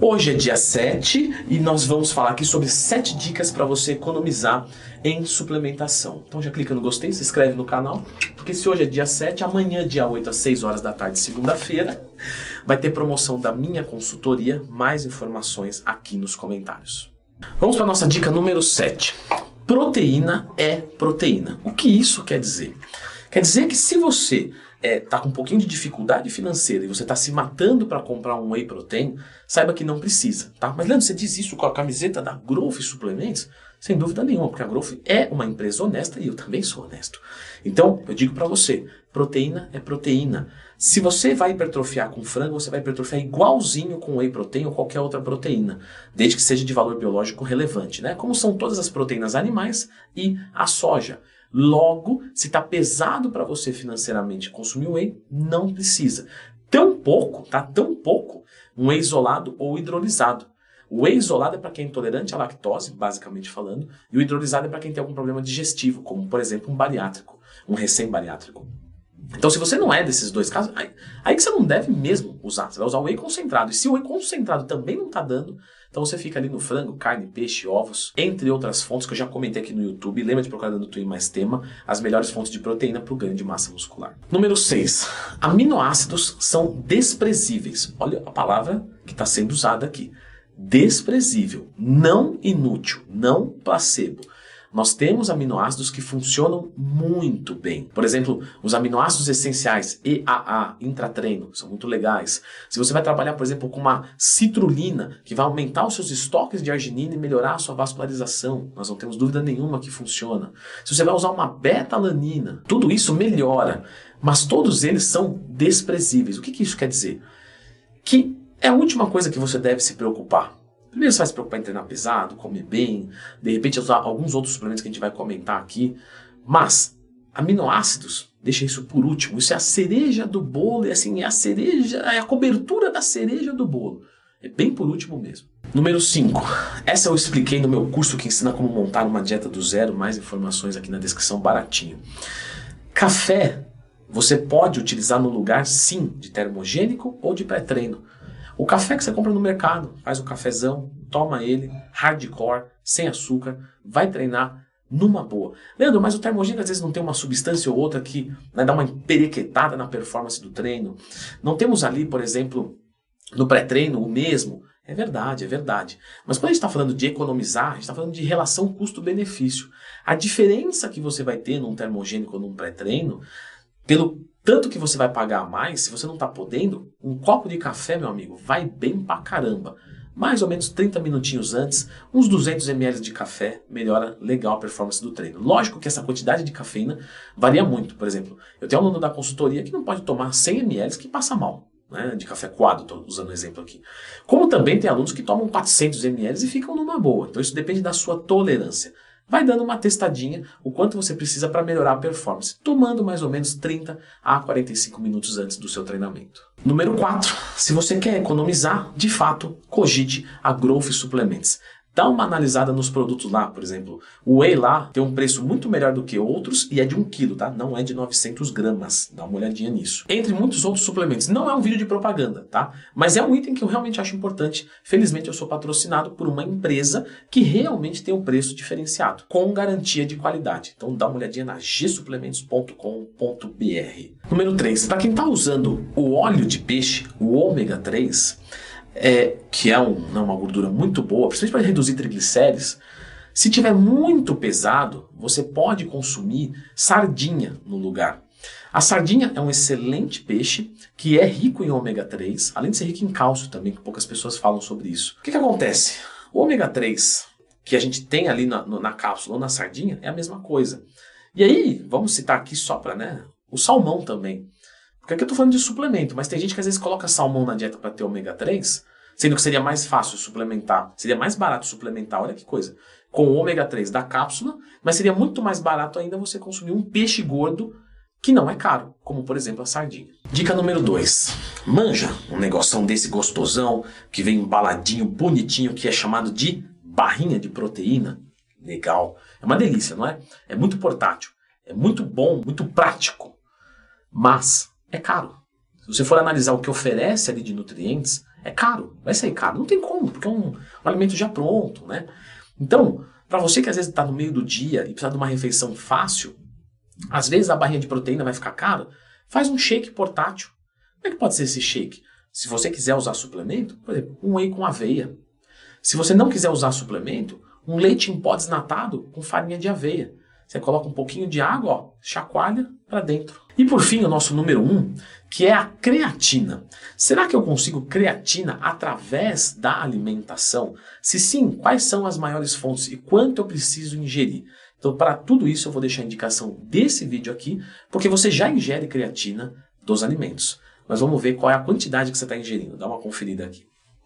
Hoje é dia 7 e nós vamos falar aqui sobre 7 dicas para você economizar em suplementação. Então já clica no gostei, se inscreve no canal, porque se hoje é dia 7, amanhã, dia 8 às 6 horas da tarde, segunda-feira, vai ter promoção da minha consultoria. Mais informações aqui nos comentários. Vamos para nossa dica número 7. Proteína é proteína. O que isso quer dizer? Quer dizer que se você é, tá com um pouquinho de dificuldade financeira e você está se matando para comprar um whey protein, saiba que não precisa, tá? Mas Leandro, você diz isso com a camiseta da Growth Suplementos? Sem dúvida nenhuma, porque a Growth é uma empresa honesta e eu também sou honesto. Então, eu digo para você, proteína é proteína. Se você vai hipertrofiar com frango, você vai hipertrofiar igualzinho com whey protein ou qualquer outra proteína, desde que seja de valor biológico relevante, né? Como são todas as proteínas animais e a soja. Logo, se está pesado para você financeiramente consumir whey, não precisa. Tão pouco, tá? Tão pouco, um whey isolado ou hidrolisado. O whey isolado é para quem é intolerante à lactose, basicamente falando, e o hidrolisado é para quem tem algum problema digestivo, como por exemplo um bariátrico, um recém-bariátrico. Então, se você não é desses dois casos, aí, aí que você não deve mesmo usar. Você vai usar o whey concentrado. E se o whey concentrado também não está dando, então você fica ali no frango, carne, peixe, ovos, entre outras fontes que eu já comentei aqui no YouTube. Lembra de procurar no Twin mais tema, as melhores fontes de proteína para o ganho de massa muscular. Número 6. Aminoácidos são desprezíveis. Olha a palavra que está sendo usada aqui. Desprezível, não inútil, não placebo. Nós temos aminoácidos que funcionam muito bem. Por exemplo, os aminoácidos essenciais EAA, intratreino, são muito legais. Se você vai trabalhar, por exemplo, com uma citrulina, que vai aumentar os seus estoques de arginina e melhorar a sua vascularização, nós não temos dúvida nenhuma que funciona. Se você vai usar uma beta-alanina, tudo isso melhora, mas todos eles são desprezíveis. O que, que isso quer dizer? Que é a última coisa que você deve se preocupar. Primeiro você vai se preocupar em treinar pesado, comer bem, de repente usar alguns outros suplementos que a gente vai comentar aqui. Mas aminoácidos, deixa isso por último. Isso é a cereja do bolo, e assim, é a cereja, é a cobertura da cereja do bolo. É bem por último mesmo. Número 5. Essa eu expliquei no meu curso que ensina como montar uma dieta do zero. Mais informações aqui na descrição, baratinho. Café você pode utilizar no lugar sim de termogênico ou de pré-treino. O café que você compra no mercado, faz o cafezão, toma ele, hardcore, sem açúcar, vai treinar numa boa. Leandro, mas o termogênico às vezes não tem uma substância ou outra que né, dá uma emperequetada na performance do treino. Não temos ali, por exemplo, no pré-treino o mesmo. É verdade, é verdade. Mas quando a gente está falando de economizar, a gente está falando de relação custo-benefício. A diferença que você vai ter num termogênico ou num pré-treino, pelo tanto que você vai pagar a mais, se você não está podendo, um copo de café, meu amigo, vai bem pra caramba. Mais ou menos 30 minutinhos antes, uns 200 ml de café melhora legal a performance do treino. Lógico que essa quantidade de cafeína varia muito. Por exemplo, eu tenho um aluno da consultoria que não pode tomar 100 ml que passa mal. Né, de café coado, estou usando o um exemplo aqui. Como também tem alunos que tomam 400 ml e ficam numa boa. Então isso depende da sua tolerância vai dando uma testadinha o quanto você precisa para melhorar a performance, tomando mais ou menos 30 a 45 minutos antes do seu treinamento. Número 4. Se você quer economizar, de fato, cogite a Growth Suplements. Dá uma analisada nos produtos lá, por exemplo. O whey lá tem um preço muito melhor do que outros e é de 1 kg, tá? Não é de 900 gramas. Dá uma olhadinha nisso. Entre muitos outros suplementos. Não é um vídeo de propaganda, tá? Mas é um item que eu realmente acho importante. Felizmente eu sou patrocinado por uma empresa que realmente tem um preço diferenciado, com garantia de qualidade. Então dá uma olhadinha na gsuplementos.com.br. Número 3. Para quem está usando o óleo de peixe, o ômega 3, é, que é um, né, uma gordura muito boa, principalmente para reduzir triglicéridos, se tiver muito pesado, você pode consumir sardinha no lugar. A sardinha é um excelente peixe que é rico em ômega 3, além de ser rico em cálcio também, que poucas pessoas falam sobre isso. O que, que acontece? O ômega 3 que a gente tem ali na, na cápsula ou na sardinha é a mesma coisa. E aí, vamos citar aqui só para, né, o salmão também. Porque aqui eu estou falando de suplemento, mas tem gente que às vezes coloca salmão na dieta para ter ômega 3, sendo que seria mais fácil suplementar, seria mais barato suplementar, olha que coisa, com o ômega 3 da cápsula, mas seria muito mais barato ainda você consumir um peixe gordo que não é caro, como por exemplo a sardinha. Dica número 2. Manja um negoção desse gostosão que vem embaladinho, bonitinho, que é chamado de barrinha de proteína. Legal. É uma delícia, não é? É muito portátil, é muito bom, muito prático. Mas é caro. Se você for analisar o que oferece ali de nutrientes, É caro, vai sair caro. Não tem como, porque é um, um alimento já pronto, né? Então, para você que às vezes está no meio do dia e precisa de uma refeição fácil, às vezes a barrinha de proteína vai ficar cara, faz um shake portátil. Como é que pode ser esse shake? Se você quiser usar suplemento, por exemplo, um whey com aveia. Se você não quiser usar suplemento, um leite em pó desnatado com farinha de aveia. Você coloca um pouquinho de água, ó, chacoalha para dentro. E por fim, o nosso número um, que é a creatina. Será que eu consigo creatina através da alimentação? Se sim, quais são as maiores fontes e quanto eu preciso ingerir? Então, para tudo isso, eu vou deixar a indicação desse vídeo aqui, porque você já ingere creatina dos alimentos. Mas vamos ver qual é a quantidade que você está ingerindo. Dá uma conferida aqui.